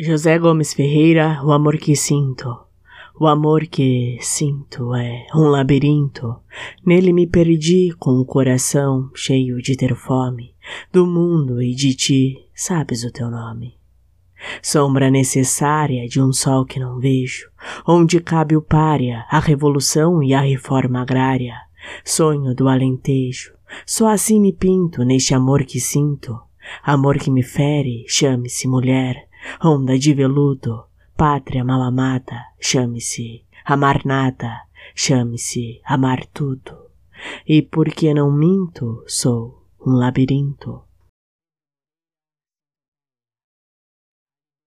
José Gomes Ferreira, o amor que sinto. O amor que sinto é um labirinto. Nele me perdi com o coração cheio de ter fome do mundo e de ti, sabes o teu nome. Sombra necessária de um sol que não vejo, onde cabe o pária, a revolução e a reforma agrária. Sonho do alentejo, só assim me pinto neste amor que sinto. Amor que me fere, chame-se mulher onda de veludo, pátria mal amada, chame-se amar nada, chame-se amar tudo. E porque não minto, sou um labirinto